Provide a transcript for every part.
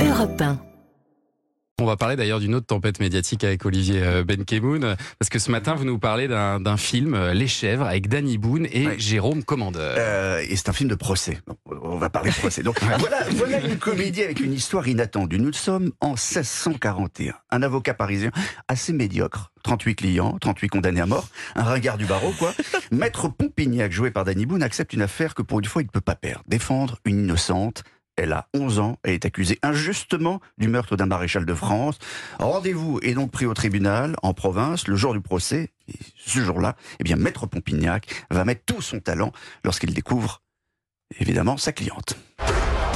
Europe 1. On va parler d'ailleurs d'une autre tempête médiatique avec Olivier euh, Benkemoun, parce que ce matin, vous nous parlez d'un film, euh, Les Chèvres, avec Danny Boone et Ouais. Jérôme Commandeur. Euh, et c'est un film de procès. On va parler de procès. Donc voilà, voilà une comédie avec une histoire inattendue. Nous sommes en 1641. Un avocat parisien assez médiocre. 38 clients, 38 condamnés à mort, un ringard du barreau, quoi. Maître Pompignac, joué par Danny Boone, accepte une affaire que pour une fois il ne peut pas perdre. Défendre une innocente. Elle a 11 ans, elle est accusée injustement du meurtre d'un maréchal de France. Rendez-vous est donc pris au tribunal, en province, le jour du procès. Et ce jour-là, eh bien, Maître Pompignac va mettre tout son talent lorsqu'il découvre, évidemment, sa cliente.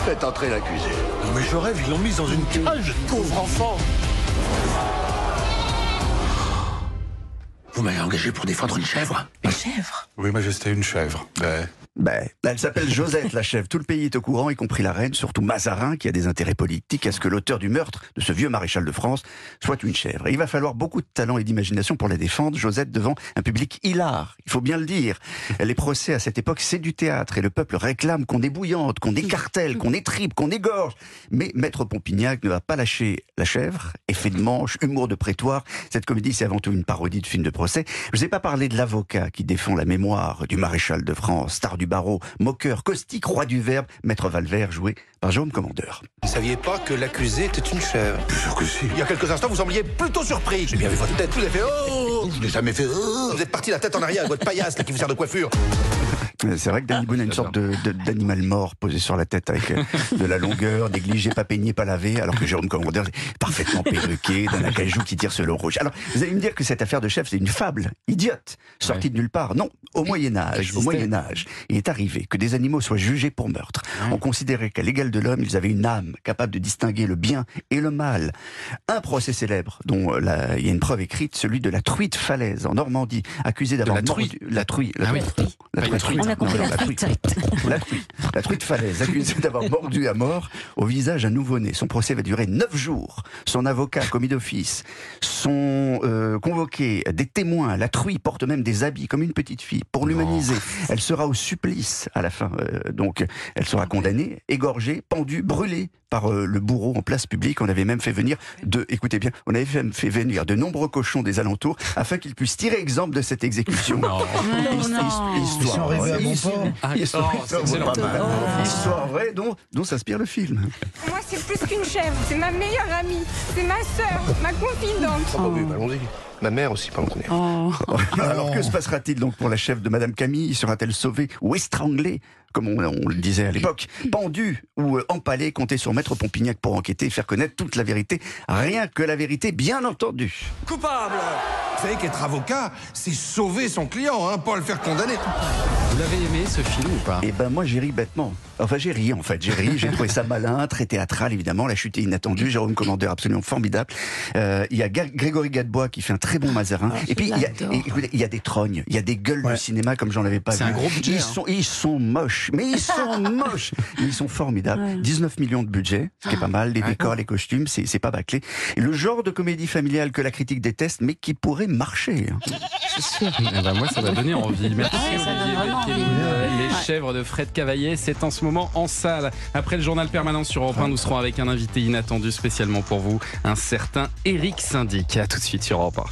Faites entrer l'accusé. Non mais je rêve, ils l'ont mise dans une cage, pauvre enfant Vous m'avez engagé pour défendre une chèvre? Oui, Majesté, une chèvre. Ben, Ben, elle s'appelle Josette, la chef. Tout le pays est au courant, y compris la reine, surtout Mazarin, qui a des intérêts politiques à ce que l'auteur du meurtre de ce vieux maréchal de France soit une chèvre. Et il va falloir beaucoup de talent et d'imagination pour la défendre, Josette, devant un public hilar. Il faut bien le dire. Les procès à cette époque, c'est du théâtre et le peuple réclame qu'on débouillante, qu'on écartèle, qu'on étripe, qu'on égorge. Mais Maître Pompignac ne va pas lâcher la chèvre. Effet de manche, humour de prétoire. Cette comédie, c'est avant tout une parodie de film de procès. Je vous ai pas parlé de l'avocat qui défend la mémoire du maréchal de France, star du barreau, moqueur, caustique, roi du verbe, Maître Valvert, joué par Jérôme Commandeur. Vous ne saviez pas que l'accusé était une chèvre? Bien sûr que si. Il y a quelques instants, vous sembliez plutôt surpris. J'ai bien vu votre tête, vous avez fait Oh! Je n'ai jamais fait Oh! Vous êtes parti la tête en arrière avec votre paillasse là, qui vous sert de coiffure C'est vrai que Danny Boone a une sorte de- de- d'animal mort posé sur la tête avec euh, de la longueur, négligé, pas peigné, pas lavé, alors que Jérôme Commandeur est parfaitement perruqué, d'un acajou qui tire sur le rouge. Alors, vous allez me dire que cette affaire de chef, c'est une fable, idiote, sortie de nulle part. Non, au Moyen-Âge, au. Moyen-Âge, il est arrivé que des animaux soient jugés pour meurtre. On considérait qu'à l'égal de l'homme, ils avaient une âme capable de distinguer le bien et le mal. Un procès célèbre, dont euh, la- il y a une preuve écrite, celui de la truie de falaise en Normandie, accusé d'avoir la truie La truie. La Ah oui. La une truie. Truite. On a compris Non, la la truite. la truie, la truie de falaise, accusée d'avoir mordu à mort au visage un nouveau-né. Son procès va durer neuf jours. Son avocat, commis d'office, sont euh, convoqués des témoins. La truie porte même des habits comme une petite fille pour l'humaniser. Elle sera au supplice à la fin. Euh, donc, elle sera condamnée, égorgée, pendue, brûlée par euh, le bourreau en place publique. On avait même fait venir de, écoutez bien, on avait même fait venir de nombreux cochons des alentours afin qu'ils puissent tirer exemple de cette exécution. Non. His- his- Histoire vraie. oh, dont, dont s'inspire le film. Moi, c'est plus qu'une chèvre, c'est ma meilleure amie, c'est ma sœur, ma confidente. Oh, bah oui, bah, allons-y. Ma mère aussi, pardon. Alors que se passera-t-il donc pour la chef de Madame Camille? Sera-t-elle sauvée ou étranglée comme on, on le disait à l'époque, pendue ou euh, empalée, comptez sur Maître Pompignac pour enquêter et faire connaître toute la vérité, rien que la vérité, bien entendu. Coupable Vous savez qu'être avocat, c'est sauver son client, hein, pas le faire condamner. Vous l'avez aimé ce film ou pas? Et ben moi j'ai ri bêtement. Enfin j'ai ri en fait, j'ai ri, j'ai trouvé ça malin, très théâtral évidemment, la chute est inattendue, Jérôme Commandeur absolument formidable. Euh, Il y a Grégory Gadebois qui fait un très bon Mazarin. et puis il y, a, l'adore. et écoutez, il y a des trognes, il y a des gueules du cinéma comme j'en avais pas C'est vu. un gros budget, Ils hein. sont, ils sont moches, mais ils sont moches. Mais ils sont formidables. 19 millions de budget, ce qui est pas mal. Les décors, les costumes, c'est c'est pas bâclé. Et le genre de comédie familiale que la critique déteste, mais qui pourrait marcher. hein. Eh ben, moi, ça m'a donné envie. Merci Ouais, Olivier. Euh, Les chèvres de Fred Cavaillé, c'est en ce moment en salle. Après le journal permanent sur Europe 1, nous serons avec un invité inattendu spécialement pour vous, un certain Eric Syndic. À tout de suite sur Europe 1.